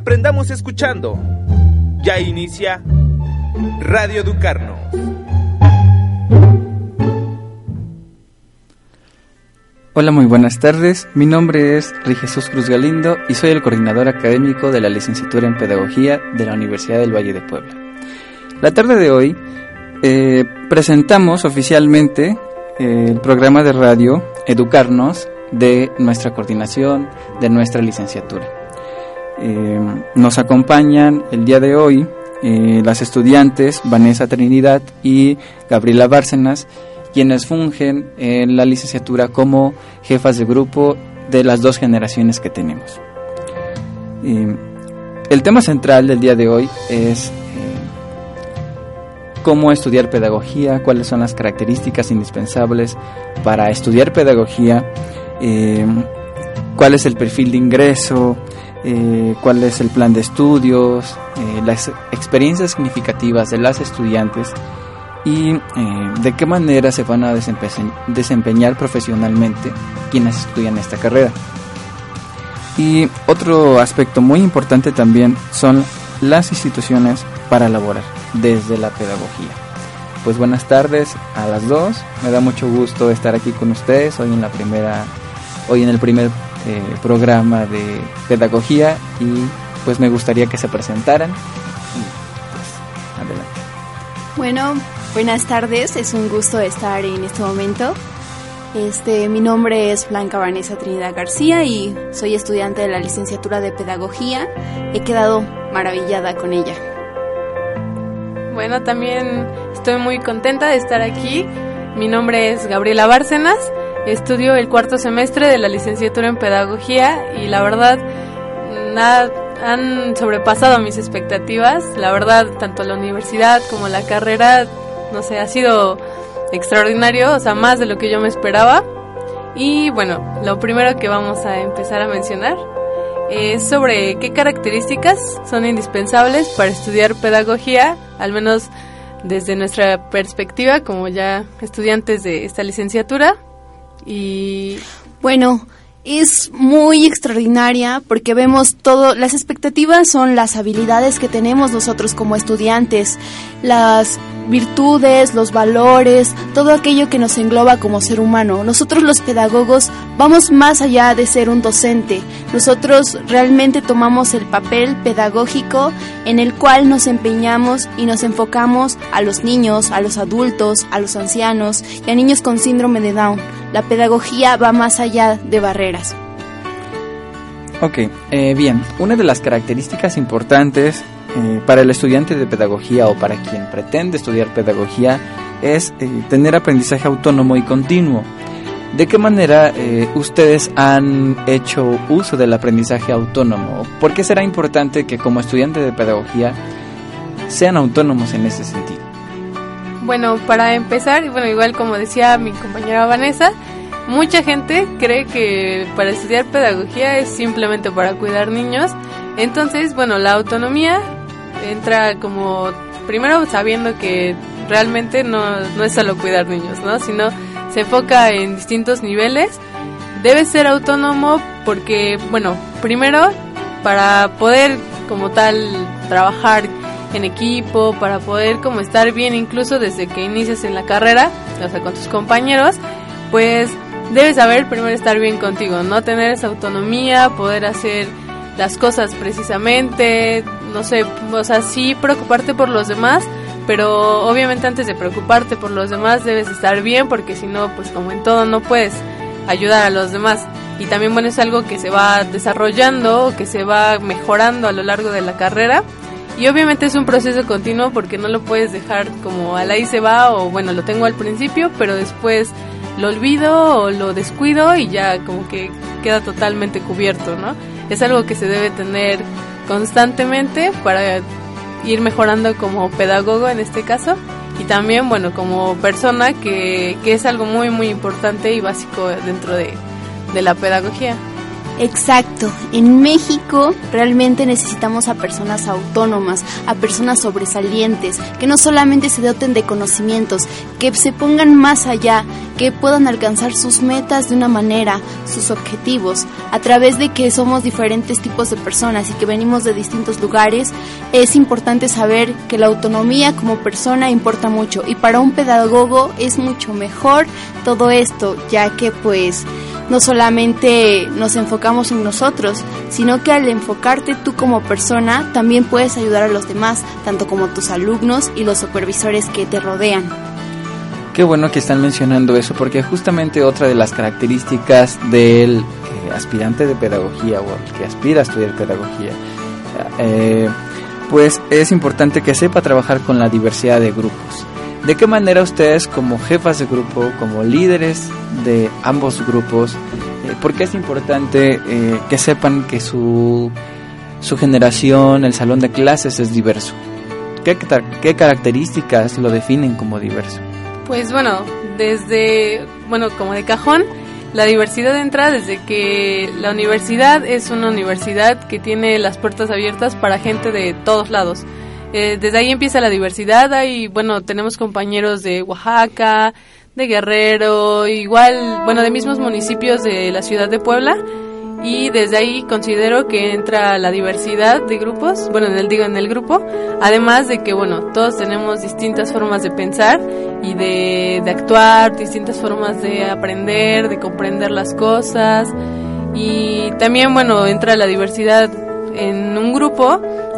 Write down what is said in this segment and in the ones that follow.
Aprendamos escuchando. Ya inicia Radio Educarnos. Hola, muy buenas tardes. Mi nombre es Jesús Cruz Galindo y soy el coordinador académico de la licenciatura en Pedagogía de la Universidad del Valle de Puebla. La tarde de hoy eh, presentamos oficialmente eh, el programa de radio Educarnos de nuestra coordinación, de nuestra licenciatura. Eh, nos acompañan el día de hoy las estudiantes Vanessa Trinidad y Gabriela Bárcenas, quienes fungen en la licenciatura como jefas de grupo de las dos generaciones que tenemos. el tema central del día de hoy es cómo estudiar pedagogía, cuáles son las características indispensables para estudiar pedagogía, eh, cuál es el perfil de ingreso, eh, cuál es el plan de estudios, eh, las experiencias significativas de las estudiantes y de qué manera se van a desempeñar profesionalmente quienes estudian esta carrera. Y otro aspecto muy importante también son las instituciones para elaborar desde la pedagogía. Pues buenas tardes a las dos. Me da mucho gusto estar aquí con ustedes hoy en la primera, hoy en el primer eh, programa de pedagogía y pues me gustaría que se presentaran. pues, adelante. Bueno, buenas tardes. Es un gusto estar en este momento. Este, mi nombre es Blanca Vanessa Trinidad García y soy estudiante de la licenciatura de Pedagogía. He quedado maravillada con ella. Bueno, también estoy muy contenta de estar aquí. Mi nombre es Gabriela Bárcenas, estudio el cuarto semestre de la licenciatura en Pedagogía y la verdad han sobrepasado mis expectativas. La verdad, tanto la universidad como la carrera, no sé, ha sido extraordinario, o sea, más de lo que yo me esperaba. Y bueno, lo primero que vamos a empezar a mencionar es sobre qué características son indispensables para estudiar pedagogía, al menos desde nuestra perspectiva como ya estudiantes de esta licenciatura. Y bueno, es muy extraordinaria porque vemos todo, las expectativas son las habilidades que tenemos nosotros como estudiantes, las virtudes, los valores, todo aquello que nos engloba como ser humano. Nosotros los pedagogos vamos más allá de ser un docente. Nosotros realmente tomamos el papel pedagógico en el cual nos empeñamos y nos enfocamos a los niños, a los adultos, a los ancianos y a niños con síndrome de Down. La pedagogía va más allá de barreras. Ok, eh, bien, una de las características importantes eh, para el estudiante de pedagogía o para quien pretende estudiar pedagogía es eh, tener aprendizaje autónomo y continuo. ¿De qué manera eh, ustedes han hecho uso del aprendizaje autónomo? ¿Por qué será importante que como estudiante de pedagogía sean autónomos en ese sentido? Bueno, para empezar, bueno, igual como decía mi compañera Vanessa, mucha gente cree que para estudiar pedagogía es simplemente para cuidar niños. Entonces, bueno, la autonomía entra como primero sabiendo que realmente no, no es solo cuidar niños, ¿no? Sino se enfoca en distintos niveles. Debe ser autónomo porque, bueno, primero para poder como tal trabajar en equipo, para poder como estar bien incluso desde que inicias en la carrera, o sea, con tus compañeros, pues debes saber primero estar bien contigo, no tener esa autonomía, poder hacer las cosas precisamente, no sé, o sea, sí preocuparte por los demás, pero obviamente antes de preocuparte por los demás debes estar bien porque si no, pues como en todo no puedes ayudar a los demás. Y también bueno, es algo que se va desarrollando, que se va mejorando a lo largo de la carrera. Y obviamente es un proceso continuo porque no lo puedes dejar como al ahí se va o bueno, lo tengo al principio, pero después lo olvido o lo descuido y ya como que queda totalmente cubierto, ¿no? Es algo que se debe tener constantemente para ir mejorando como pedagogo en este caso y también bueno como persona que, que es algo muy muy importante y básico dentro de, de la pedagogía. Exacto. En México realmente necesitamos a personas autónomas, a personas sobresalientes, que no solamente se doten de conocimientos, que se pongan más allá, que puedan alcanzar sus metas de una manera, sus objetivos, a través de que somos diferentes tipos de personas y que venimos de distintos lugares, es importante saber que la autonomía como persona importa mucho y para un pedagogo es mucho mejor todo esto, ya que pues no solamente nos enfocamos en nosotros, sino que al enfocarte tú como persona también puedes ayudar a los demás, tanto como tus alumnos y los supervisores que te rodean. Qué bueno que están mencionando eso, porque justamente otra de las características del eh, aspirante de pedagogía o el que aspira a estudiar pedagogía, eh, pues es importante que sepa trabajar con la diversidad de grupos. ¿De qué manera ustedes como jefas de grupo, como líderes de ambos grupos, eh, por qué es importante eh, que sepan que su, su generación, el salón de clases es diverso? ¿Qué, ¿Qué características lo definen como diverso? Pues bueno, desde, bueno, como de cajón, la diversidad entra desde que la universidad es una universidad que tiene las puertas abiertas para gente de todos lados. Eh, desde ahí empieza la diversidad. Hay, bueno, tenemos compañeros de Oaxaca, de Guerrero, igual, bueno, de mismos municipios de la ciudad de Puebla. Y desde ahí considero que entra la diversidad de grupos, bueno, digo, en el grupo, además de que, bueno, todos tenemos distintas formas de pensar y de, de actuar, distintas formas de aprender, de comprender las cosas. Y también, bueno, entra la diversidad en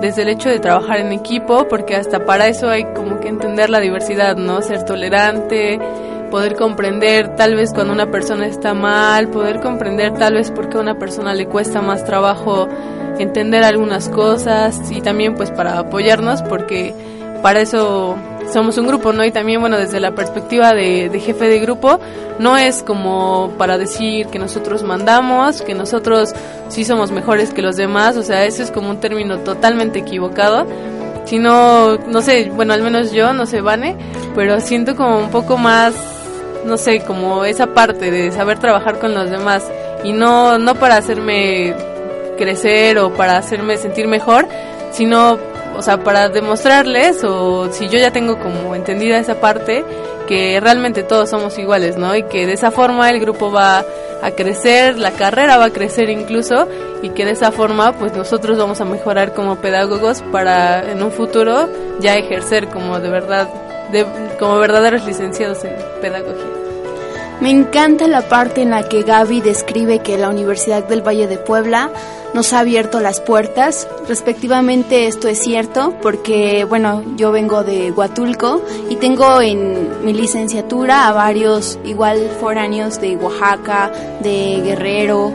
desde el hecho de trabajar en equipo, porque hasta para eso hay como que entender la diversidad, ¿no? Ser tolerante, poder comprender tal vez cuando una persona está mal, poder comprender tal vez porque a una persona le cuesta más trabajo entender algunas cosas y también pues para apoyarnos porque para eso somos un grupo, ¿no? Y también, bueno, desde la perspectiva de, jefe de grupo, no es como para decir que nosotros mandamos, que nosotros sí somos mejores que los demás, o sea, eso es como un término totalmente equivocado, sino, no sé, bueno, al menos yo, no sé, Vane, pero siento como un poco más, no sé, como esa parte de saber trabajar con los demás y no, no para hacerme crecer o para hacerme sentir mejor, sino o sea, para demostrarles o si yo ya tengo como entendida esa parte, que realmente todos somos iguales, ¿no? Y que de esa forma el grupo va a crecer, la carrera va a crecer incluso y que de esa forma pues nosotros vamos a mejorar como pedagogos para en un futuro ya ejercer como de verdad, de, como verdaderos licenciados en pedagogía. Me encanta la parte en la que Gaby describe que la Universidad del Valle de Puebla nos ha abierto las puertas. Respectivamente esto es cierto porque, bueno, yo vengo de Huatulco y tengo en mi licenciatura a varios igual foráneos de Oaxaca, de Guerrero,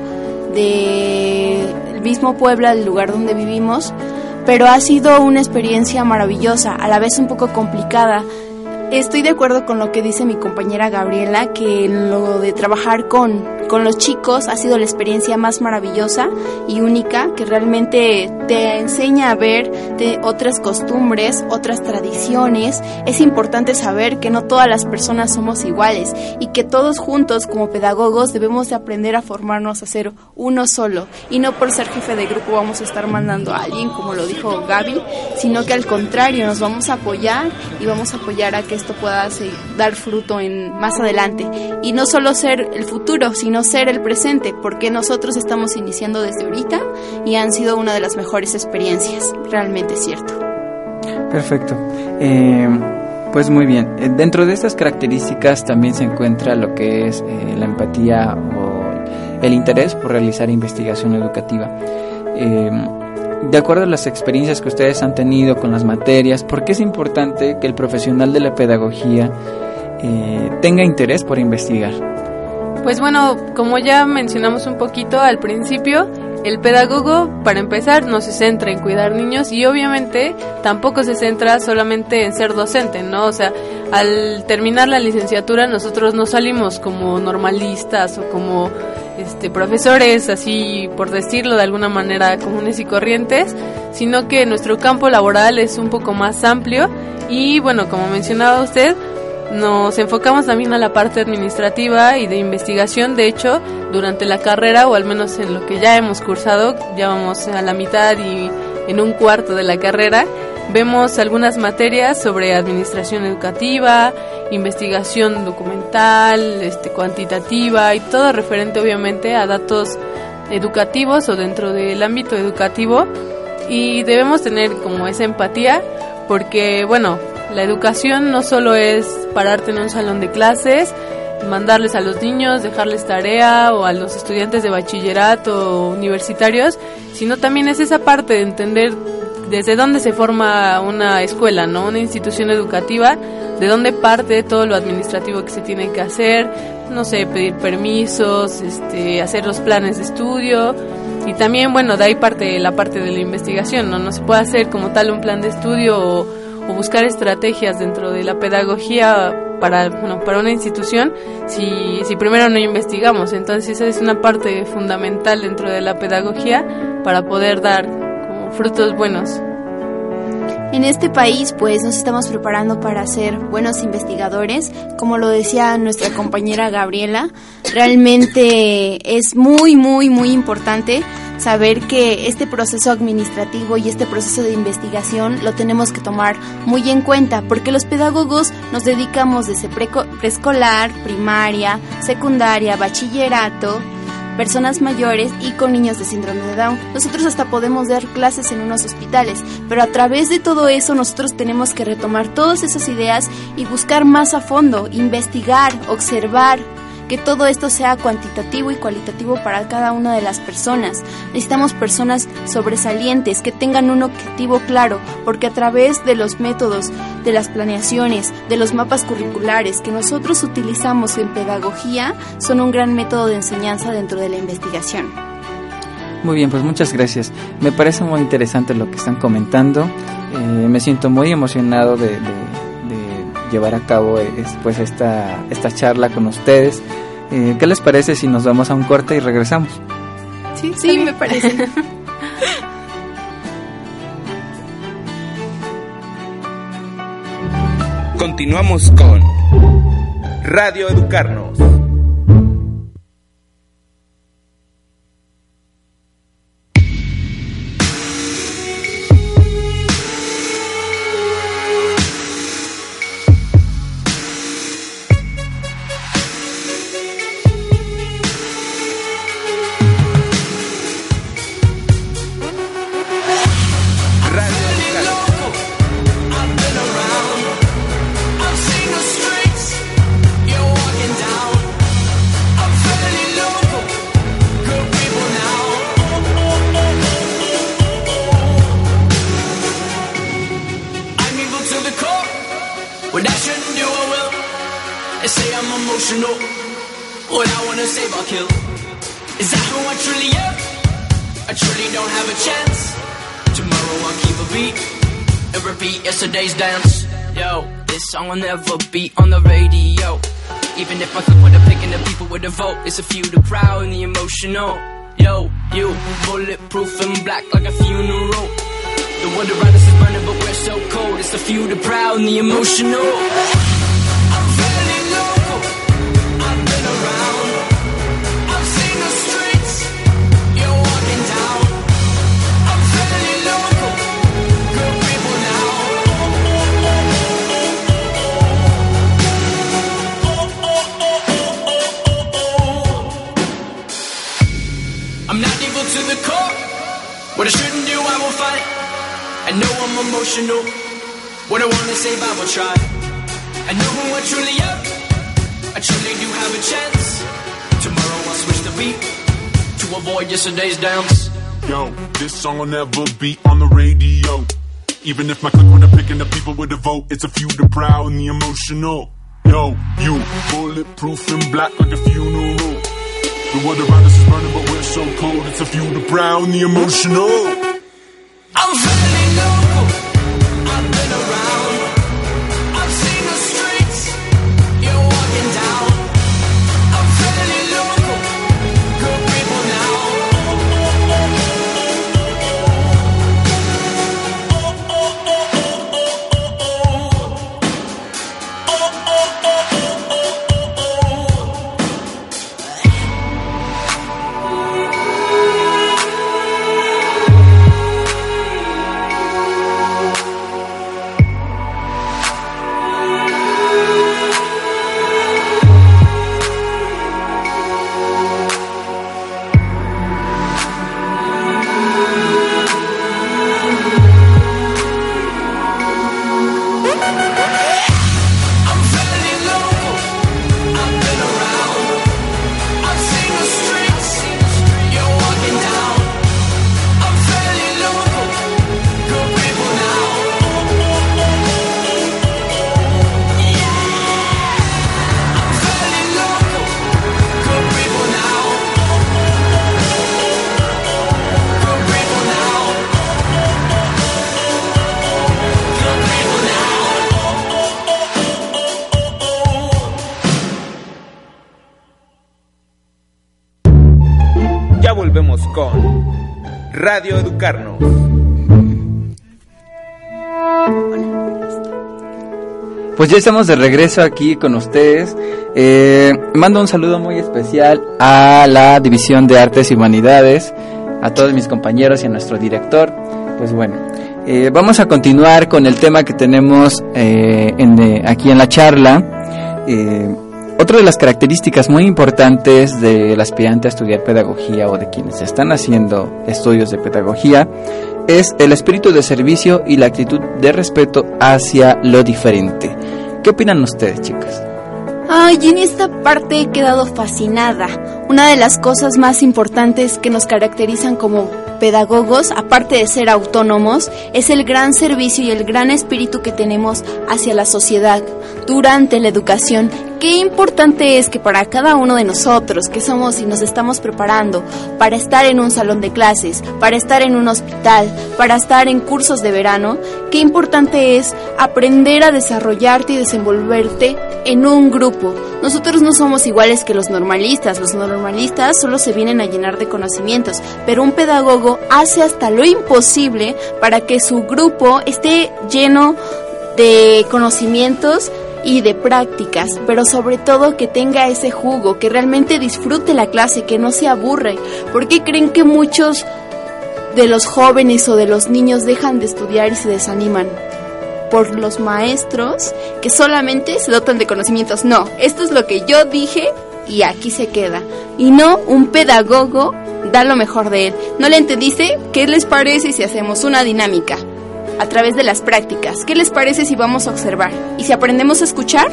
de mismo Puebla, el lugar donde vivimos, pero ha sido una experiencia maravillosa, a la vez un poco complicada Estoy de acuerdo con lo que dice mi compañera Gabriela, que lo de trabajar con, con los chicos ha sido la experiencia más maravillosa y única, que realmente te enseña a ver de otras costumbres, otras tradiciones. Es importante saber que no todas las personas somos iguales y que todos juntos como pedagogos debemos de aprender a formarnos a ser uno solo y no por ser jefe de grupo vamos a estar mandando a alguien como lo dijo Gaby, sino que al contrario nos vamos a apoyar y vamos a apoyar a que esto pueda dar fruto en más adelante y no solo ser el futuro, sino ser el presente, porque nosotros estamos iniciando desde ahorita y han sido una de las mejores experiencias, realmente cierto. Perfecto. Eh, pues muy bien. Eh, dentro de estas características también se encuentra lo que es eh, la empatía o el interés por realizar investigación educativa de acuerdo a las experiencias que ustedes han tenido con las materias, ¿por qué es importante que el profesional de la pedagogía tenga interés por investigar? Pues bueno, como ya mencionamos un poquito al principio, el pedagogo, para empezar, no se centra en cuidar niños y obviamente tampoco se centra solamente en ser docente, ¿no? O sea, al terminar la licenciatura nosotros no salimos como normalistas o como este, profesores, así por decirlo de alguna manera, comunes y corrientes, sino que nuestro campo laboral es un poco más amplio y bueno, como mencionaba usted, nos enfocamos también a la parte administrativa y de investigación. De hecho, durante la carrera, o al menos en lo que ya hemos cursado, ya vamos a la mitad y en un cuarto de la carrera, vemos algunas materias sobre administración educativa, investigación documental, este, cuantitativa y todo referente obviamente a datos educativos o dentro del ámbito educativo y debemos tener como esa empatía porque bueno, la educación no solo es pararte en un salón de clases, mandarles a los niños, dejarles tarea o a los estudiantes de bachillerato o universitarios, sino también es esa parte de entender desde dónde se forma una escuela, ¿no? Una institución educativa, de dónde parte todo lo administrativo que se tiene que hacer, no sé, pedir permisos, este, hacer los planes de estudio y también, bueno, de ahí parte la parte de la investigación, ¿no? No se puede hacer como tal un plan de estudio o, o buscar estrategias dentro de la pedagogía para, bueno, para una institución si, si primero no investigamos. Entonces es una parte fundamental dentro de la pedagogía para poder dar como frutos buenos. En este país pues nos estamos preparando para ser buenos investigadores, como lo decía nuestra compañera Gabriela, realmente es muy muy muy importante saber que este proceso administrativo y este proceso de investigación lo tenemos que tomar muy en cuenta porque los pedagogos nos dedicamos desde preescolar, primaria, secundaria, bachillerato, personas mayores y con niños de síndrome de Down. Nosotros hasta podemos dar clases en unos hospitales, pero a través de todo eso nosotros tenemos que retomar todas esas ideas y buscar más a fondo, investigar, observar, que todo esto sea cuantitativo y cualitativo para cada una de las personas. Necesitamos personas sobresalientes que tengan un objetivo claro, porque a través de los métodos, de las planeaciones, de los mapas curriculares que nosotros utilizamos en pedagogía, son un gran método de enseñanza dentro de la investigación. Muy bien, pues muchas gracias. Me parece muy interesante lo que están comentando. Eh, me siento muy emocionado de llevar a cabo eh, pues esta, esta charla con ustedes. Eh, ¿Qué les parece si nos vamos a un corte y regresamos? Sí, sí, me parece. Continuamos con Radio Educarnos. emotional. All I wanna save or kill. Is that who I truly am? I truly don't have a chance. Tomorrow I'll keep a beat and repeat yesterday's dance. Yo, this song will never be on the radio. Even if I could put a pick and the people with a vote, it's a few the proud and the emotional. Yo, you bulletproof and black like a funeral. The world around us is burning, but we're so cold. It's the few, the proud, and the emotional. What I shouldn't do, I will fight. I know I'm emotional. What I wanna say, I will try. I know who I truly am. I truly do have a chance. Tomorrow I'll switch the beat to avoid yesterday's dance. Yo, this song will never be on the radio. Even if my click when I'm picking the people with the vote, it's a few the proud and the emotional. Yo, you bulletproof and black like a funeral. The world around us is burning, but we're so cold. It's a few the brown the emotional. I'm Pues ya estamos de regreso aquí con ustedes. Eh, mando un saludo muy especial a la División de Artes y Humanidades, a todos mis compañeros y a nuestro director. Pues bueno, eh, vamos a continuar con el tema que tenemos eh, aquí en la charla. Otra de las características muy importantes del aspirante a estudiar pedagogía o de quienes están haciendo estudios de pedagogía es el espíritu de servicio y la actitud de respeto hacia lo diferente. ¿Qué opinan ustedes, chicas? Ay, en esta parte he quedado fascinada. Una de las cosas más importantes que nos caracterizan como pedagogos, aparte de ser autónomos, es el gran servicio y el gran espíritu que tenemos hacia la sociedad durante la educación. Qué importante es que para cada uno de nosotros que somos y nos estamos preparando para estar en un salón de clases, para estar en un hospital, para estar en cursos de verano, qué importante es aprender a desarrollarte y desenvolverte en un grupo. Nosotros no somos iguales que los normalistas, los normalistas solo se vienen a llenar de conocimientos, pero un pedagogo hace hasta lo imposible para que su grupo esté lleno de conocimientos y de prácticas, pero sobre todo que tenga ese jugo, que realmente disfrute la clase, que no se aburre. ¿Por qué creen que muchos de los jóvenes o de los niños dejan de estudiar y se desaniman? Por los maestros que solamente se dotan de conocimientos. No, esto es lo que yo dije y aquí se queda. Y no un pedagogo da lo mejor de él. ¿No le entendiste? ¿Qué les parece si hacemos una dinámica? A través de las prácticas. ¿Qué les parece si vamos a observar? ¿Y si aprendemos a escuchar?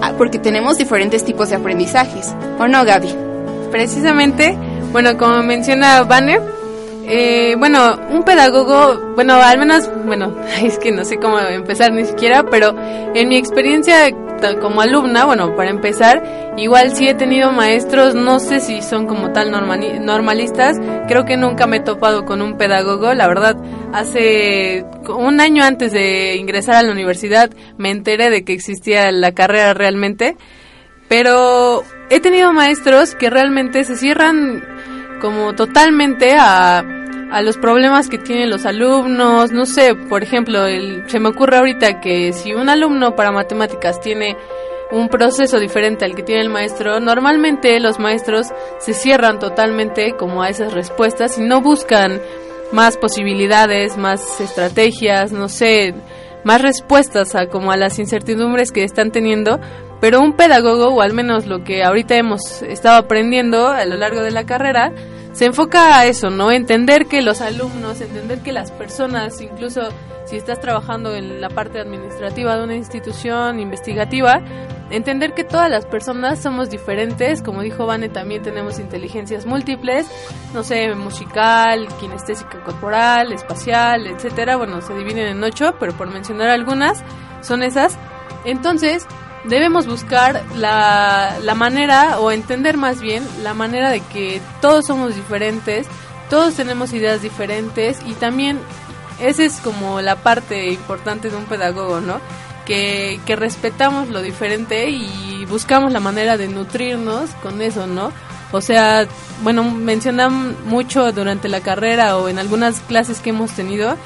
Ah, porque tenemos diferentes tipos de aprendizajes. ¿O no, Gaby? Precisamente, bueno, como menciona Vane, eh, bueno, un pedagogo, bueno, al menos, bueno, es que no sé cómo empezar ni siquiera, pero en mi experiencia como alumna, bueno, para empezar, igual sí he tenido maestros, no sé si son como tal normalistas, creo que nunca me he topado con un pedagogo, la verdad, hace un año antes de ingresar a la universidad me enteré de que existía la carrera realmente, pero he tenido maestros que realmente se cierran como totalmente a, a los problemas que tienen los alumnos. No sé, por ejemplo, el, se me ocurre ahorita que si un alumno para matemáticas tiene un proceso diferente al que tiene el maestro, normalmente los maestros se cierran totalmente como a esas respuestas y no buscan más posibilidades, más estrategias, no sé, más respuestas a como a las incertidumbres que están teniendo, pero un pedagogo o al menos lo que ahorita hemos estado aprendiendo a lo largo de la carrera se enfoca a eso, ¿no? Entender que los alumnos, entender que las personas, incluso si estás trabajando en la parte administrativa de una institución investigativa, entender que todas las personas somos diferentes, como dijo Vane, también tenemos inteligencias múltiples, no sé, musical, kinestésica corporal, espacial, etcétera, bueno, se dividen en ocho, pero por mencionar algunas, son esas. Entonces, debemos buscar la, la manera, o entender más bien, la manera de que todos somos diferentes, todos tenemos ideas diferentes y también esa es como la parte importante de un pedagogo, ¿no? Que, que respetamos lo diferente y buscamos la manera de nutrirnos con eso, ¿no? O sea, bueno, mencionan mucho durante la carrera o en algunas clases que hemos tenido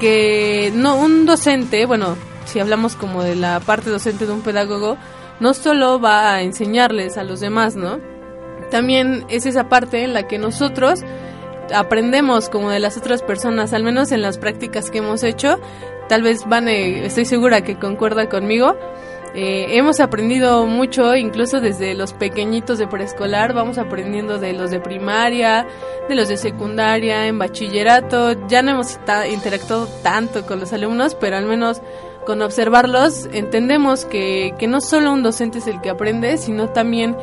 que no un docente, bueno, si hablamos como de la parte docente de un pedagogo, no solo va a enseñarles a los demás, ¿no? También es esa parte en la que nosotros aprendemos como de las otras personas, al menos en las prácticas que hemos hecho. Tal vez Vane, estoy segura que concuerda conmigo. Eh, hemos aprendido mucho, incluso desde los pequeñitos de preescolar, vamos aprendiendo de los de primaria, de los de secundaria, en bachillerato. Ya no hemos interactuado tanto con los alumnos, pero al menos con observarlos entendemos que, que no solo un docente es el que aprende, sino también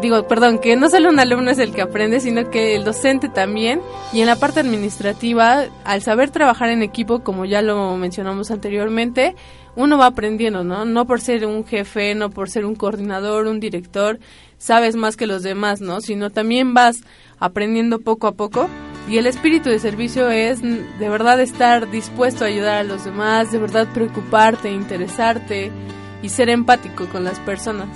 digo, perdón, que no solo un alumno es el que aprende, sino que el docente también. Y en la parte administrativa, al saber trabajar en equipo, como ya lo mencionamos anteriormente, uno va aprendiendo, ¿no? No por ser un jefe, no por ser un coordinador, un director, sabes más que los demás, ¿no? Sino también vas aprendiendo poco a poco. Y el espíritu de servicio es de verdad estar dispuesto a ayudar a los demás, de verdad preocuparte, interesarte y ser empático con las personas.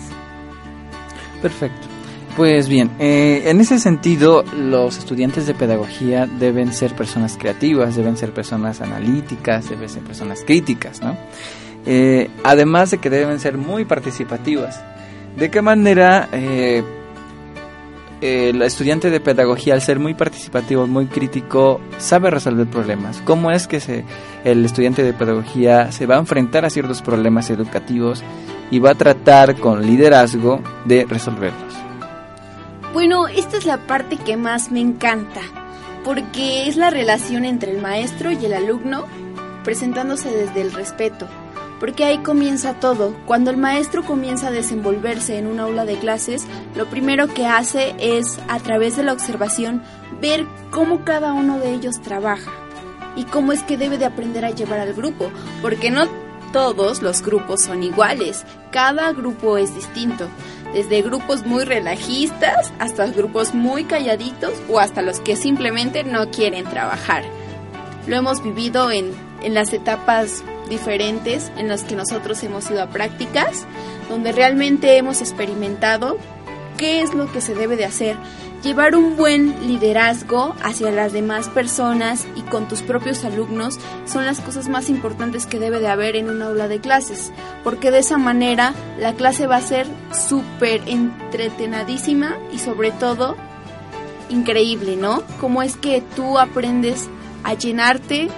Perfecto. Pues bien, eh, en ese sentido, los estudiantes de pedagogía deben ser personas creativas, deben ser personas analíticas, deben ser personas críticas, ¿no? Eh, además de que deben ser muy participativas. ¿De qué manera eh, el estudiante de pedagogía, al ser muy participativo, muy crítico, sabe resolver problemas? ¿Cómo es que se, el estudiante de pedagogía se va a enfrentar a ciertos problemas educativos y va a tratar con liderazgo de resolverlos? Bueno, esta es la parte que más me encanta, porque es la relación entre el maestro y el alumno presentándose desde el respeto, porque ahí comienza todo. Cuando el maestro comienza a desenvolverse en un aula de clases, lo primero que hace es, a través de la observación, ver cómo cada uno de ellos trabaja y cómo es que debe de aprender a llevar al grupo, porque no todos los grupos son iguales, cada grupo es distinto desde grupos muy relajistas hasta grupos muy calladitos o hasta los que simplemente no quieren trabajar. Lo hemos vivido en, en las etapas diferentes en las que nosotros hemos ido a prácticas, donde realmente hemos experimentado qué es lo que se debe de hacer Llevar un buen liderazgo hacia las demás personas y con tus propios alumnos son las cosas más importantes que debe de haber en un aula de clases, porque de esa manera la clase va a ser súper entretenadísima y sobre todo increíble, ¿no? Cómo es que tú aprendes a llenarte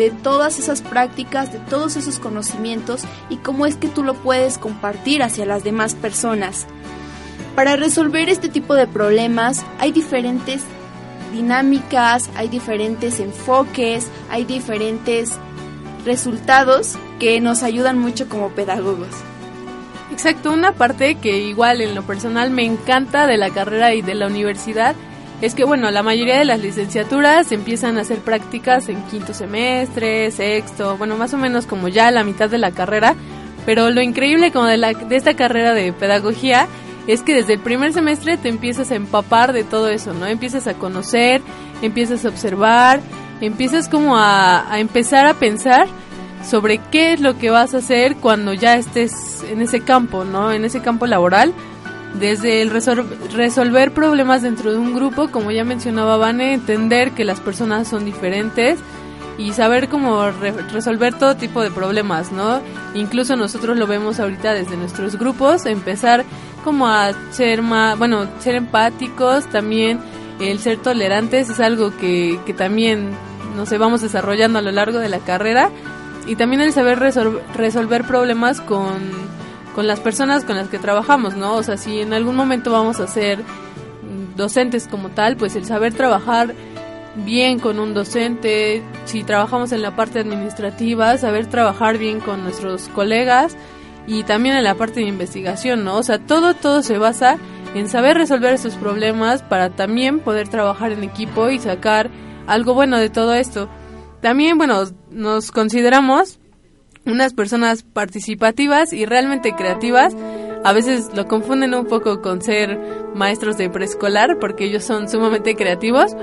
de todas esas prácticas, de todos esos conocimientos y cómo es que tú lo puedes compartir hacia las demás personas. Para resolver este tipo de problemas hay diferentes dinámicas, hay diferentes enfoques, hay diferentes resultados que nos ayudan mucho como pedagogos. Exacto, una parte que igual en lo personal me encanta de la carrera y de la universidad es que bueno, la mayoría de las licenciaturas empiezan a hacer prácticas en quinto semestre, sexto, bueno, más o menos como ya la mitad de la carrera, pero lo increíble como de, la, de esta carrera de pedagogía es que desde el primer semestre te empiezas a empapar de todo eso, ¿no? Empiezas a conocer, empiezas a observar, empiezas como a, empezar a pensar sobre qué es lo que vas a hacer cuando ya estés en ese campo, ¿no? En ese campo laboral. Desde el resolver problemas dentro de un grupo, como ya mencionaba Vane, entender que las personas son diferentes y saber cómo resolver todo tipo de problemas, ¿no? Incluso nosotros lo vemos ahorita desde nuestros grupos, empezar como a ser más, bueno, ser empáticos, también el ser tolerantes es algo que, que también, no sé, vamos desarrollando a lo largo de la carrera y también el saber resolver problemas con, con las personas con las que trabajamos, ¿no? O sea, si en algún momento vamos a ser docentes como tal, pues el saber trabajar bien con un docente, si trabajamos en la parte administrativa, saber trabajar bien con nuestros colegas, y también en la parte de investigación, ¿no? O sea, todo, todo se basa en saber resolver esos problemas para también poder trabajar en equipo y sacar algo bueno de todo esto. También, bueno, nos consideramos unas personas participativas y realmente creativas. A veces lo confunden un poco con ser maestros de preescolar porque ellos son sumamente creativos,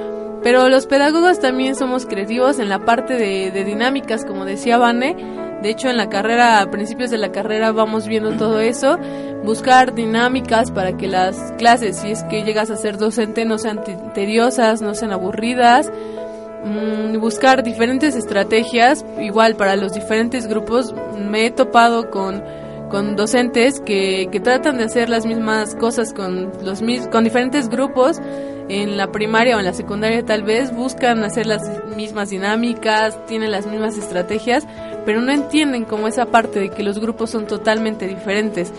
pero los pedagogos también somos creativos en la parte de, de dinámicas, como decía Vane, de hecho, en la carrera, a principios de la carrera, vamos viendo todo eso, buscar dinámicas para que las clases, si es que llegas a ser docente, no sean tediosas, no sean aburridas, mm, buscar diferentes estrategias, igual para los diferentes grupos, me he topado con con docentes que, que tratan de hacer las mismas cosas con los con diferentes grupos en la primaria o en la secundaria tal vez buscan hacer las mismas dinámicas, tienen las mismas estrategias, pero no entienden como esa parte de que los grupos son totalmente diferentes.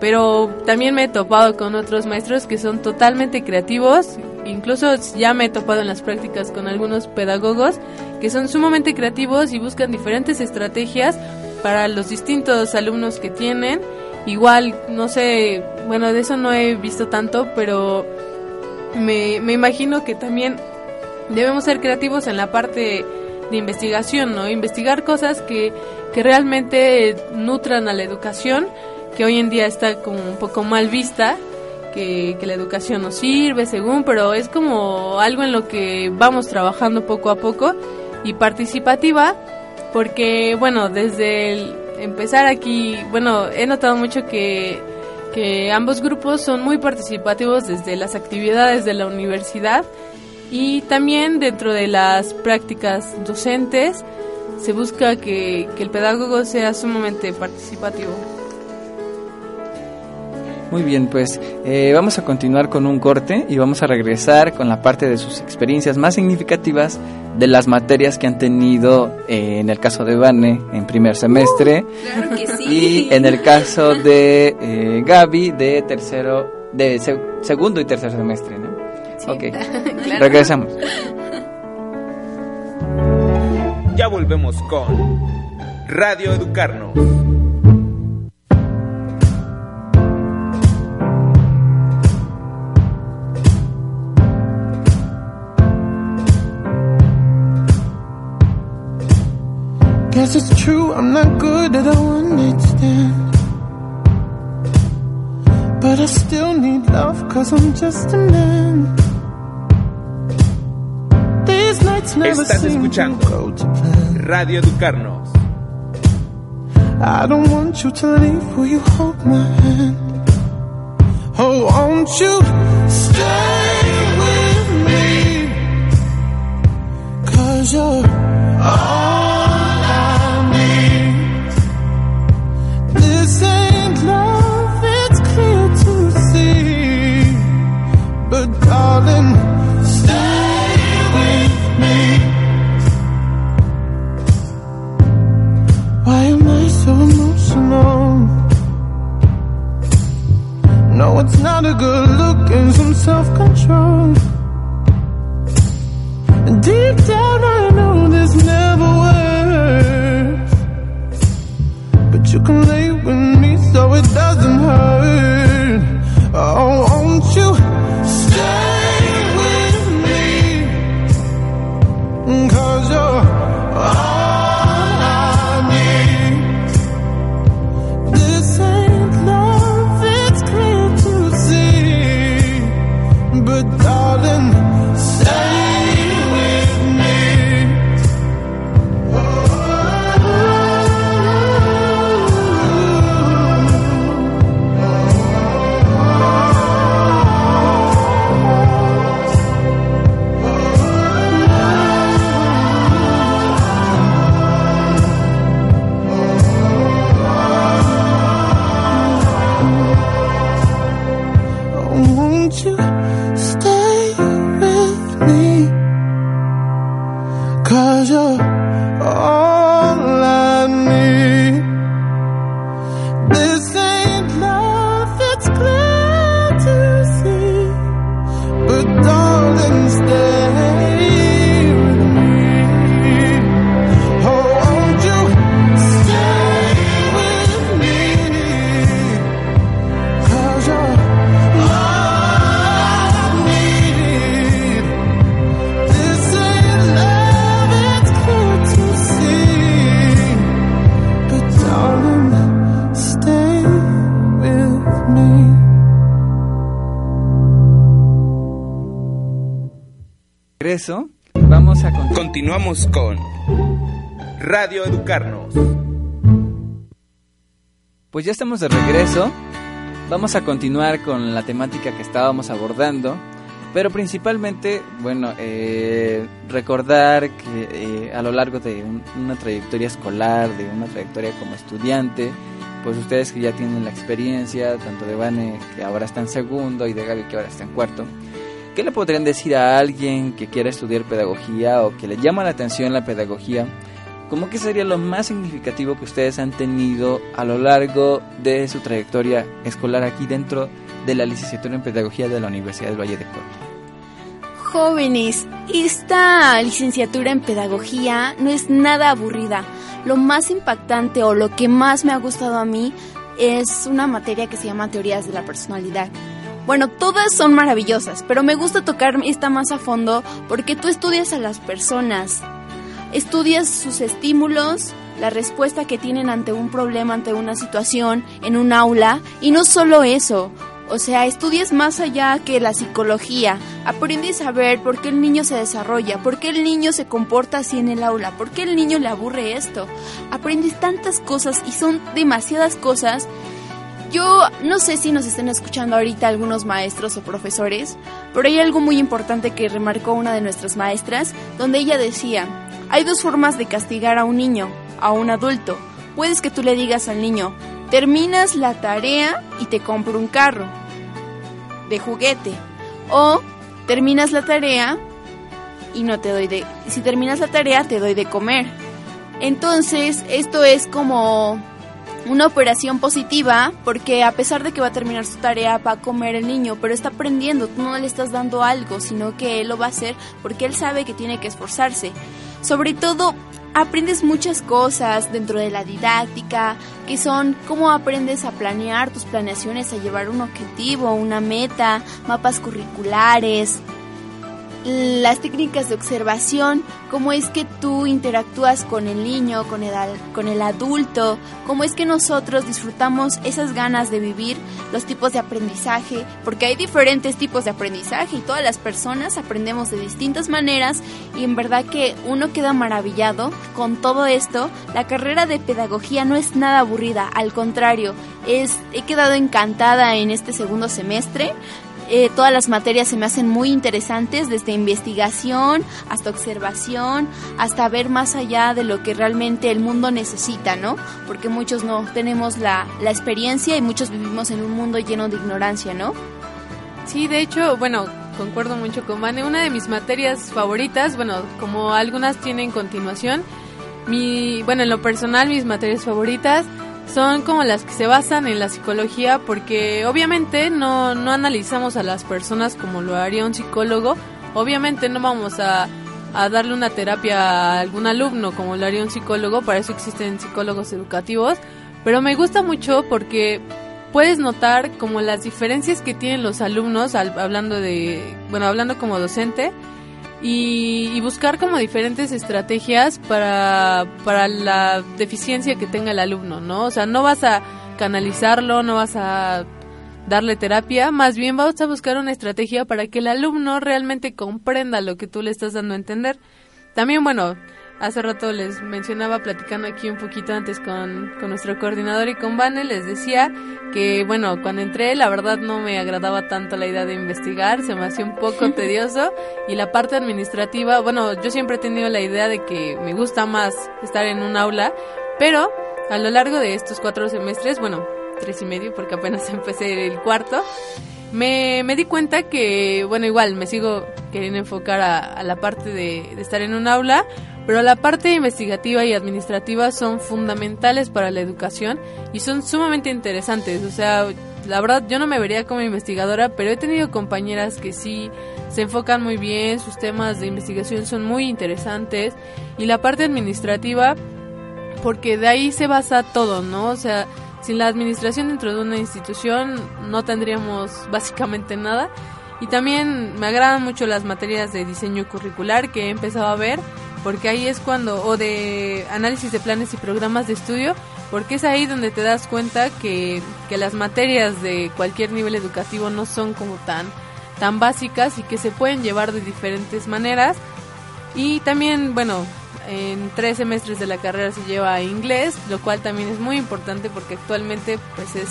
Pero también me he topado con otros maestros que son totalmente creativos, incluso ya me he topado en las prácticas con algunos pedagogos que son sumamente creativos y buscan diferentes estrategias para los distintos alumnos que tienen. Igual, no sé, bueno, de eso no he visto tanto, pero me, me imagino que también debemos ser creativos en la parte de investigación, ¿no? Investigar cosas que, que realmente nutran a la educación, que hoy en día está como un poco mal vista, que, la educación nos sirve según, pero es como algo en lo que vamos trabajando poco a poco y participativa, porque bueno, desde el empezar aquí, bueno, he notado mucho que que ambos grupos son muy participativos desde las actividades de la universidad y también dentro de las prácticas docentes se busca que, que el pedagogo sea sumamente participativo. Muy bien, pues eh, vamos a continuar con un corte y vamos a regresar con la parte de sus experiencias más significativas de las materias que han tenido eh, en el caso de Vane en primer semestre Claro que sí. y en el caso de eh, Gaby de tercero, de se- segundo y tercer semestre, ¿no? Ok, Claro. regresamos. Ya volvemos con Radio Educarnos. Guess it's true, I'm not good at a one night stand. But I still need love, cause I'm just a man. These nights never Estás seem to escuchando go to plan. Radio Educarnos. I don't want you to leave, will you hold my hand? Oh, won't you stay with me? Cause you're all Continuamos con Radio Educarnos. Pues ya estamos de regreso. Vamos a continuar con la temática que estábamos abordando. Pero principalmente, bueno, eh, recordar que eh, a lo largo de un- una trayectoria escolar, de una trayectoria como estudiante, pues ustedes que ya tienen la experiencia, tanto de Vane que ahora está en segundo y de Gaby que ahora está en cuarto, ¿qué le podrían decir a alguien que quiera estudiar pedagogía o que le llama la atención la pedagogía? ¿Cómo que sería lo más significativo que ustedes han tenido a lo largo de su trayectoria escolar aquí dentro de la licenciatura en Pedagogía de la Universidad del Valle de Córdoba? Jóvenes, esta licenciatura en pedagogía no es nada aburrida. Lo más impactante o lo que más me ha gustado a mí es una materia que se llama teorías de la personalidad. Bueno, todas son maravillosas, pero me gusta tocar esta más a fondo porque tú estudias a las personas, estudias sus estímulos, la respuesta que tienen ante un problema, ante una situación en un aula, y no solo eso, o sea, estudias más allá que la psicología, aprendes a ver por qué el niño se desarrolla, por qué el niño se comporta así en el aula, por qué el niño le aburre esto, aprendes tantas cosas y son demasiadas cosas Yo no sé si nos estén escuchando ahorita algunos maestros o profesores, pero hay algo muy importante que remarcó una de nuestras maestras, donde ella decía, hay dos formas de castigar a un niño, a un adulto. Puedes que tú le digas al niño, terminas la tarea y te compro un carro de juguete. O terminas la tarea y no te doy de... Si terminas la tarea te doy de comer. Entonces, esto es como una operación positiva porque a pesar de que va a terminar su tarea va a comer el niño, pero está aprendiendo, tú no le estás dando algo, sino que él lo va a hacer porque él sabe que tiene que esforzarse. Sobre todo, aprendes muchas cosas dentro de la didáctica, que son cómo aprendes a planear tus planeaciones, a llevar un objetivo, una meta, mapas curriculares, las técnicas de observación, cómo es que tú interactúas con el niño, con el, adulto, cómo es que nosotros disfrutamos esas ganas de vivir los tipos de aprendizaje, porque hay diferentes tipos de aprendizaje y todas las personas aprendemos de distintas maneras y en verdad que uno queda maravillado con todo esto. La carrera de pedagogía no es nada aburrida, al contrario, es, he quedado encantada en este segundo semestre. Eh, todas las materias se me hacen muy interesantes, desde investigación hasta observación, hasta ver más allá de lo que realmente el mundo necesita, ¿no? Porque muchos no tenemos la, la experiencia y muchos vivimos en un mundo lleno de ignorancia, ¿no? Sí, de hecho, bueno, concuerdo mucho con Vane. Una de mis materias favoritas, bueno, como algunas tienen continuación, mi, bueno, en lo personal, mis materias favoritas son como las que se basan en la psicología porque obviamente no, no analizamos a las personas como lo haría un psicólogo. Obviamente no vamos a, a darle una terapia a algún alumno como lo haría un psicólogo, para eso existen psicólogos educativos. Pero me gusta mucho porque puedes notar como las diferencias que tienen los alumnos hablando de, bueno, hablando como docente y, buscar como diferentes estrategias para, para la deficiencia que tenga el alumno, ¿no? O sea, no vas a canalizarlo, no vas a darle terapia, más bien vas a buscar una estrategia para que el alumno realmente comprenda lo que tú le estás dando a entender. También, bueno, Hace rato les mencionaba, platicando aquí un poquito antes con, nuestro coordinador y con Vane, les decía que, bueno, cuando entré, la verdad no me agradaba tanto la idea de investigar, se me hacía un poco tedioso. Y la parte administrativa, bueno, yo siempre he tenido la idea de que me gusta más estar en un aula, pero a lo largo de estos cuatro semestres, bueno, tres y medio, porque apenas empecé el cuarto, me, me di cuenta que, bueno, igual me sigo queriendo enfocar a, la parte de, de estar en un aula, pero la parte investigativa y administrativa son fundamentales para la educación y son sumamente interesantes. O sea, la verdad yo no me vería como investigadora, pero he tenido compañeras que sí se enfocan muy bien, sus temas de investigación son muy interesantes y la parte administrativa, porque de ahí se basa todo, ¿no? O sea, sin la administración dentro de una institución no tendríamos básicamente nada. Y también me agradan mucho las materias de diseño curricular que he empezado a ver porque ahí es cuando, o de análisis de planes y programas de estudio, porque es ahí donde te das cuenta que, que las materias de cualquier nivel educativo no son como tan, tan básicas y que se pueden llevar de diferentes maneras. Y también, bueno, en tres semestres de la carrera se lleva inglés, lo cual también es muy importante porque actualmente pues es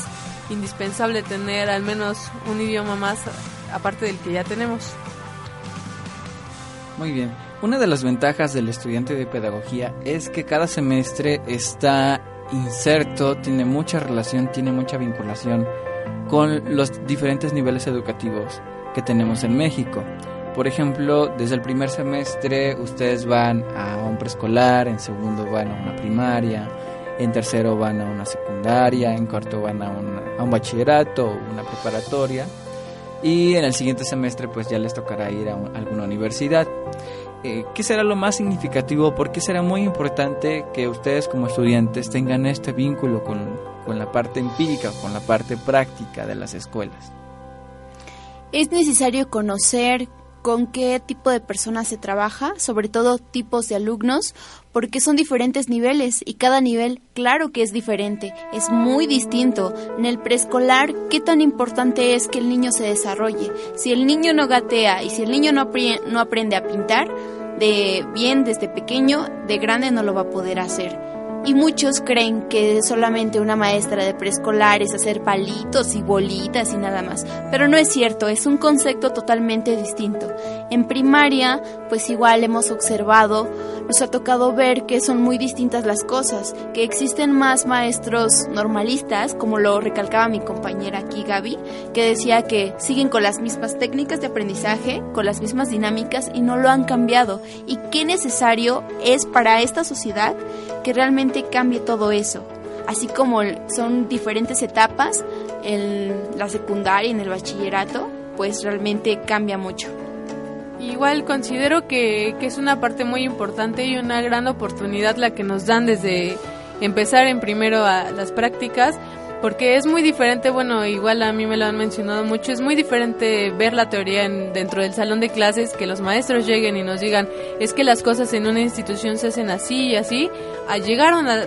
indispensable tener al menos un idioma más aparte del que ya tenemos. Muy bien. Una de las ventajas del estudiante de pedagogía es que cada semestre está inserto, tiene mucha relación, tiene mucha vinculación con los diferentes niveles educativos que tenemos en México. Por ejemplo, desde el primer semestre ustedes van a un preescolar, en segundo van a una primaria, en tercero van a una secundaria, en cuarto van a, a un bachillerato una preparatoria y en el siguiente semestre pues ya les tocará ir a alguna universidad. Eh, ¿qué será lo más significativo? Porque será muy importante que ustedes como estudiantes tengan este vínculo con, con la parte empírica, con la parte práctica de las escuelas. Es necesario conocer con qué tipo de personas se trabaja, sobre todo tipos de alumnos, porque son diferentes niveles y cada nivel, claro que es diferente, es muy distinto. En el preescolar, ¿qué tan importante es que el niño se desarrolle? Si el niño no gatea y si el niño no, no aprende a pintar, de bien desde pequeño, de grande no lo va a poder hacer. Y muchos creen que solamente una maestra de preescolar es hacer palitos y bolitas y nada más. Pero no es cierto, es un concepto totalmente distinto. En primaria, pues igual hemos observado, nos ha tocado ver que son muy distintas las cosas, que existen más maestros normalistas, como lo recalcaba mi compañera aquí Gaby, que decía que siguen con las mismas técnicas de aprendizaje, con las mismas dinámicas y no lo han cambiado. Y qué necesario es para esta sociedad que realmente cambie todo eso. Así como son diferentes etapas en la secundaria y en el bachillerato, pues realmente cambia mucho. Igual considero que, que, es una parte muy importante y una gran oportunidad la que nos dan desde empezar en primero a las prácticas, porque es muy diferente, bueno, igual a mí me lo han mencionado mucho, es muy diferente ver la teoría en, dentro del salón de clases, que los maestros lleguen y nos digan, es que las cosas en una institución se hacen así y así, a llegar a una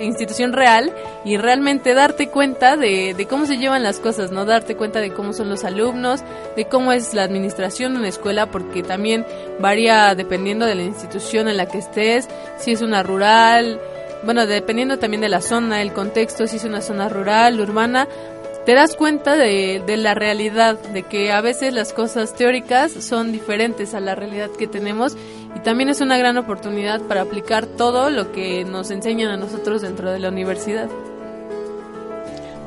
institución real y realmente darte cuenta de, de, cómo se llevan las cosas, ¿no? Darte cuenta de cómo son los alumnos, de cómo es la administración de una escuela, porque también varía dependiendo de la institución en la que estés, si es una rural, bueno, dependiendo también de la zona, el contexto, si es una zona rural, urbana, te das cuenta de, la realidad, de que a veces las cosas teóricas son diferentes a la realidad que tenemos y también es una gran oportunidad para aplicar todo lo que nos enseñan a nosotros dentro de la universidad.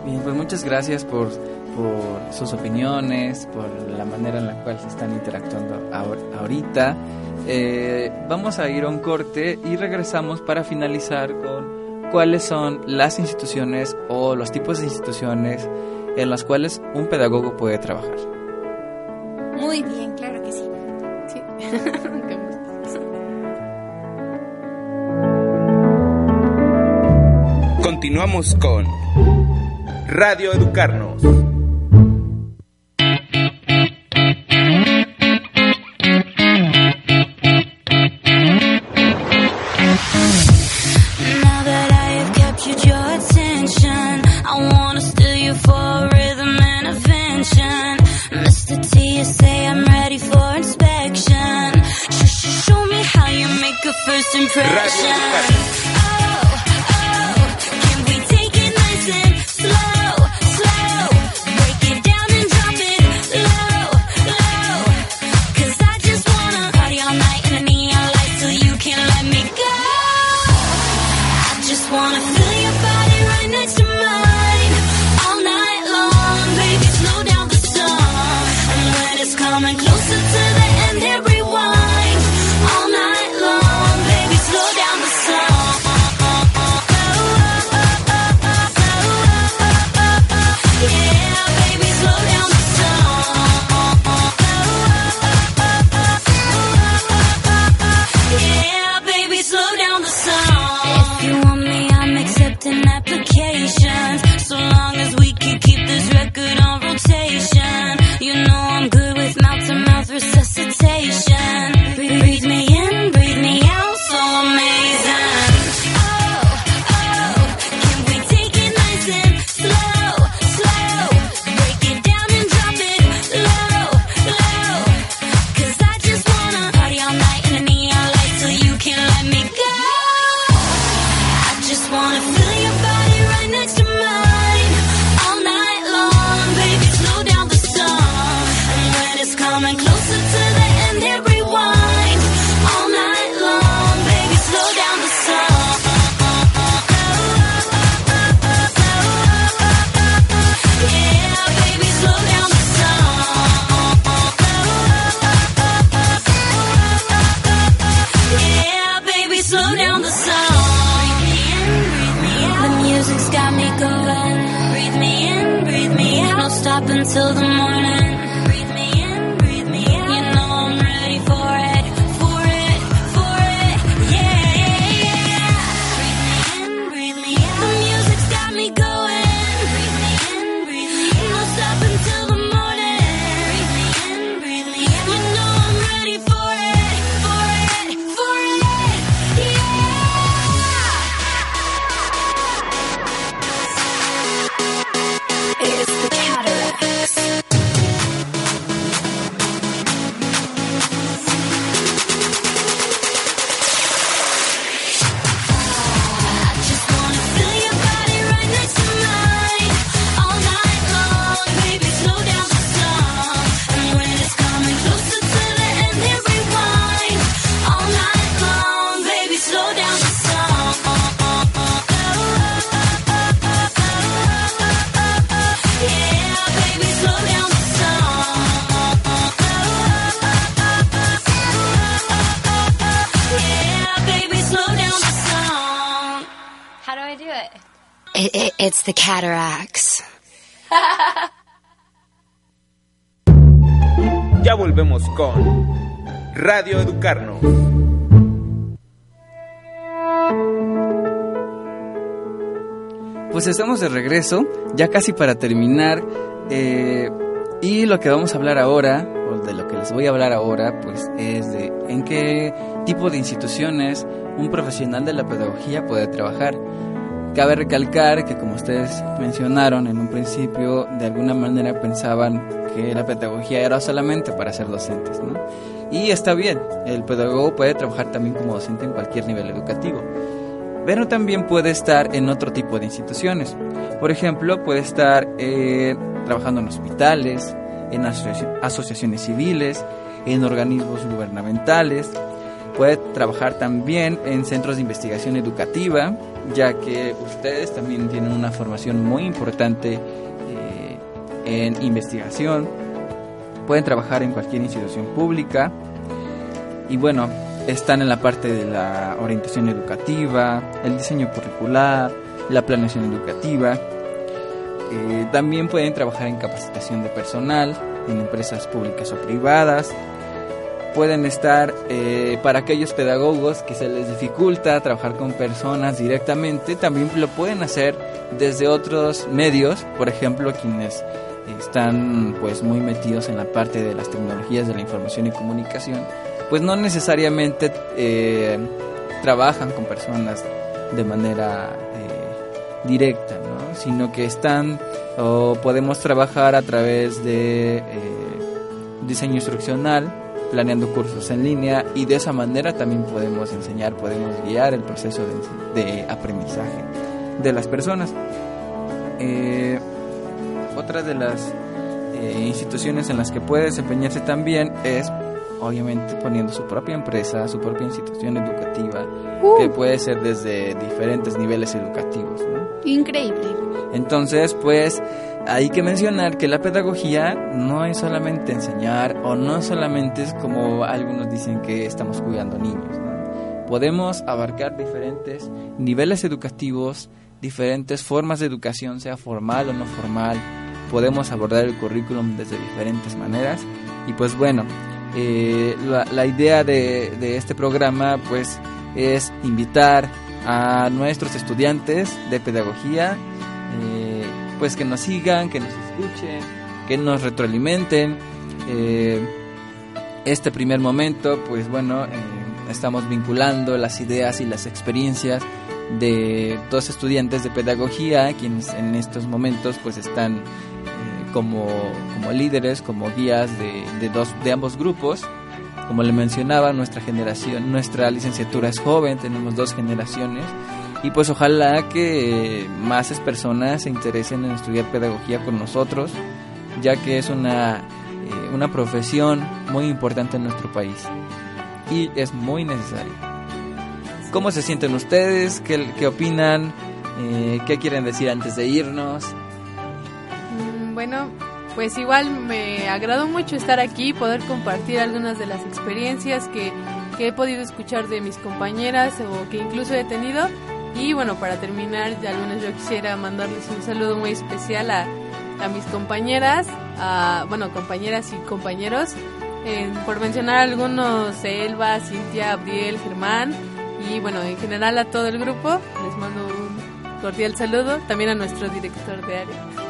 Bien, pues muchas gracias por, por sus opiniones, por la manera en la cual se están interactuando ahorita. Eh, vamos a ir a un corte y regresamos para finalizar con cuáles son las instituciones o los tipos de instituciones en las cuales un pedagogo puede trabajar. Muy bien, claro que sí. sí. Continuamos con Radio Educarnos. Graduate Academy. up until the morning. It's the cataracts. Ya volvemos con Radio Educarnos. Pues estamos de regreso, ya casi para terminar. eh, y lo que vamos a hablar ahora, o de lo que les voy a hablar ahora, pues es de en qué tipo de instituciones un profesional de la pedagogía puede trabajar. Cabe recalcar que como ustedes mencionaron en un principio, de alguna manera pensaban que la pedagogía era solamente para ser docentes, ¿no? Y está bien, el pedagogo puede trabajar también como docente en cualquier nivel educativo pero también puede estar en otro tipo de instituciones. Por ejemplo, puede estar eh, trabajando en hospitales, en asoci- asociaciones civiles, en organismos gubernamentales. Puede trabajar también en centros de investigación educativa, ya que ustedes también tienen una formación muy importante eh, en investigación. Pueden trabajar en cualquier institución pública. Y bueno, están en la parte de la orientación educativa, el diseño curricular, la planeación educativa. Eh, también pueden trabajar en capacitación de personal, en empresas públicas o privadas. Pueden estar eh, para aquellos pedagogos que se les dificulta trabajar con personas directamente, también lo pueden hacer desde otros medios, por ejemplo, quienes están pues muy metidos en la parte de las tecnologías de la información y comunicación, pues no necesariamente eh, trabajan con personas de manera eh, directa, ¿no? sino que están o podemos trabajar a través de eh, diseño instruccional, planeando cursos en línea y de esa manera también podemos enseñar, podemos guiar el proceso de, de aprendizaje de las personas. Eh, otra de las eh, instituciones en las que puede desempeñarse también es obviamente poniendo su propia empresa, su propia institución educativa, que puede ser desde diferentes niveles educativos. ¿no? Increíble. Entonces, pues hay que mencionar que la pedagogía no es solamente enseñar o no solamente es como algunos dicen que estamos cuidando niños. ¿no? Podemos abarcar diferentes niveles educativos, diferentes formas de educación, sea formal o no formal. Podemos abordar el currículum desde diferentes maneras. Y pues bueno, eh, la, la, idea de, de este programa pues es invitar a nuestros estudiantes de pedagogía eh, pues que nos sigan, que nos escuchen, que nos retroalimenten. Eh, este primer momento, pues bueno, eh, estamos vinculando las ideas y las experiencias de dos estudiantes de pedagogía, quienes en estos momentos pues están eh, como, como líderes, como guías de, de, dos, de ambos grupos. Como le mencionaba, nuestra generación, nuestra licenciatura es joven, tenemos dos generaciones y pues ojalá que más personas se interesen en estudiar pedagogía con nosotros, ya que es una, eh, una profesión muy importante en nuestro país y es muy necesaria. ¿Cómo se sienten ustedes? ¿Qué, qué opinan? Eh, ¿Qué quieren decir antes de irnos? Mm, bueno, pues igual me agradó mucho estar aquí, poder compartir algunas de las experiencias que, que he podido escuchar de mis compañeras o que incluso he tenido. Y bueno, para terminar, ya algunas yo quisiera mandarles un saludo muy especial a, a mis compañeras, a, bueno, compañeras y compañeros. Eh, por mencionar algunos, Elba, Cintia, Abriel, Germán y bueno, en general a todo el grupo, les mando un cordial saludo, también a nuestro director de área.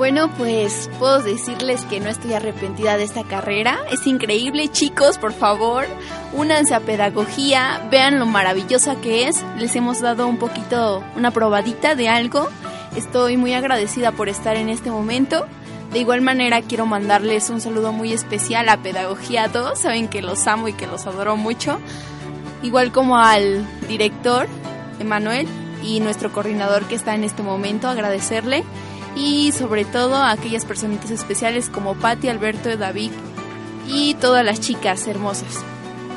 Bueno, pues puedo decirles que no estoy arrepentida de esta carrera. Es increíble, chicos, por favor, únanse a pedagogía, vean lo maravillosa que es. Les hemos dado un poquito, una probadita de algo. Estoy muy agradecida por estar en este momento. De igual manera quiero mandarles un saludo muy especial a Pedagogía 2. Saben que los amo y que los adoro mucho. Igual como al director, Emanuel, y nuestro coordinador que está en este momento, agradecerle y sobre todo a aquellas personitas especiales como Patti, Alberto, David y todas las chicas hermosas.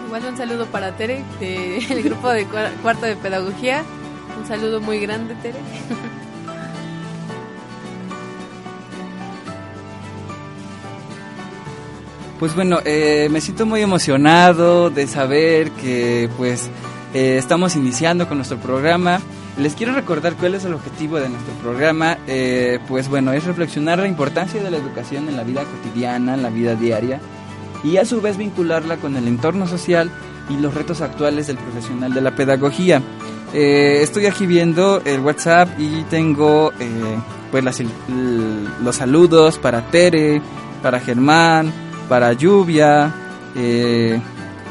Igual un saludo para Tere del grupo de cuarto de pedagogía. Un saludo muy grande, Tere. Pues bueno, eh, me siento muy emocionado de saber que pues eh, estamos iniciando con nuestro programa Les quiero recordar cuál es el objetivo de nuestro programa. Eh, pues bueno, es reflexionar la importancia de la educación en la vida cotidiana, en la vida diaria, y a su vez vincularla con el entorno social y los retos actuales del profesional de la pedagogía. Eh, estoy aquí viendo el WhatsApp y tengo eh, pues las- los saludos para Tere, para Germán, para Lluvia eh,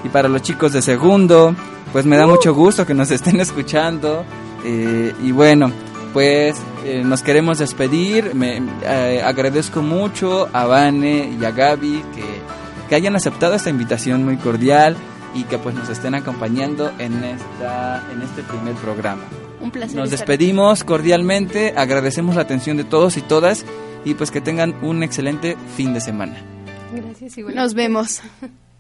y para los chicos de segundo. Pues me da mucho gusto que nos estén escuchando. Eh, y bueno, pues eh, nos queremos despedir. Me eh, agradezco mucho a Vane y a Gaby que, que hayan aceptado esta invitación muy cordial y que pues nos estén acompañando en esta en este primer programa. Un placer. Nos despedimos cordialmente, agradecemos la atención de todos y todas y pues que tengan un excelente fin de semana. Gracias, aquí. igual. Nos vemos.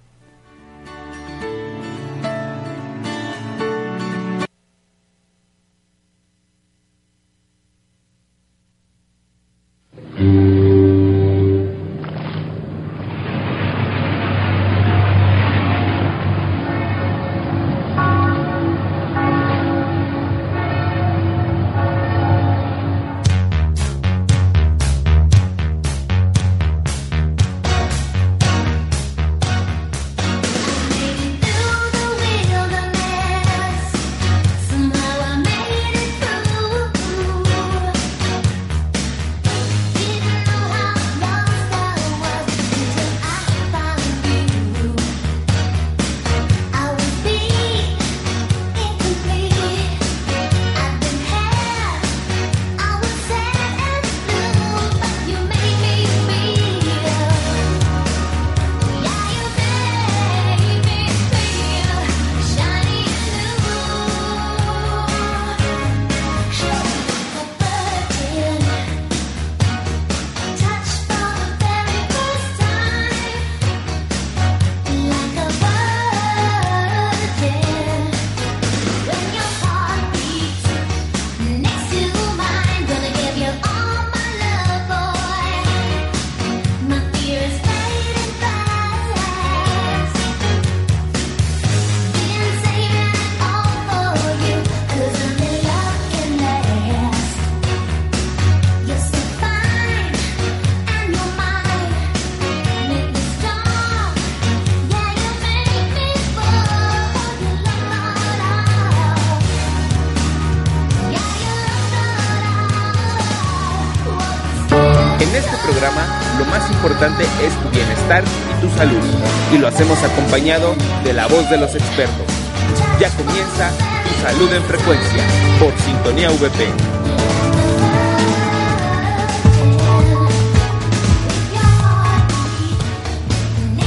hacemos acompañado de la voz de los expertos. Ya comienza Tu Salud en Frecuencia por Sintonía VP.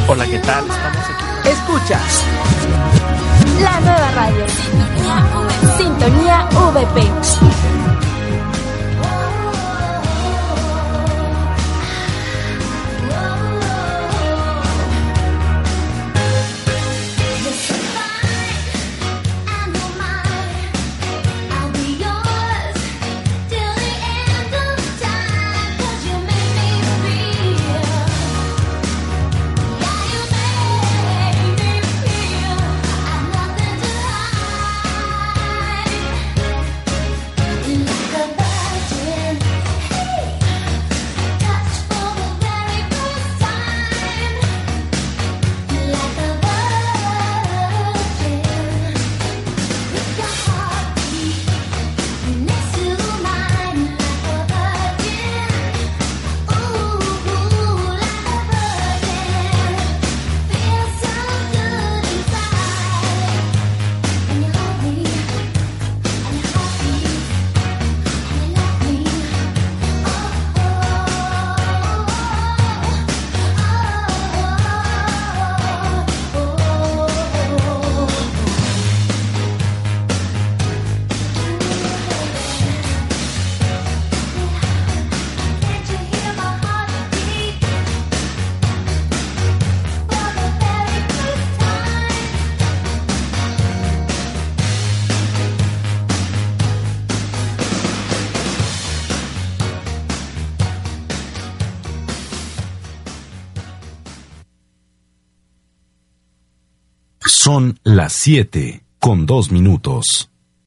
Hola, ¿qué tal? Estamos aquí. Escuchas la nueva radio. Sintonía VP. Son las 7 con 2 minutos.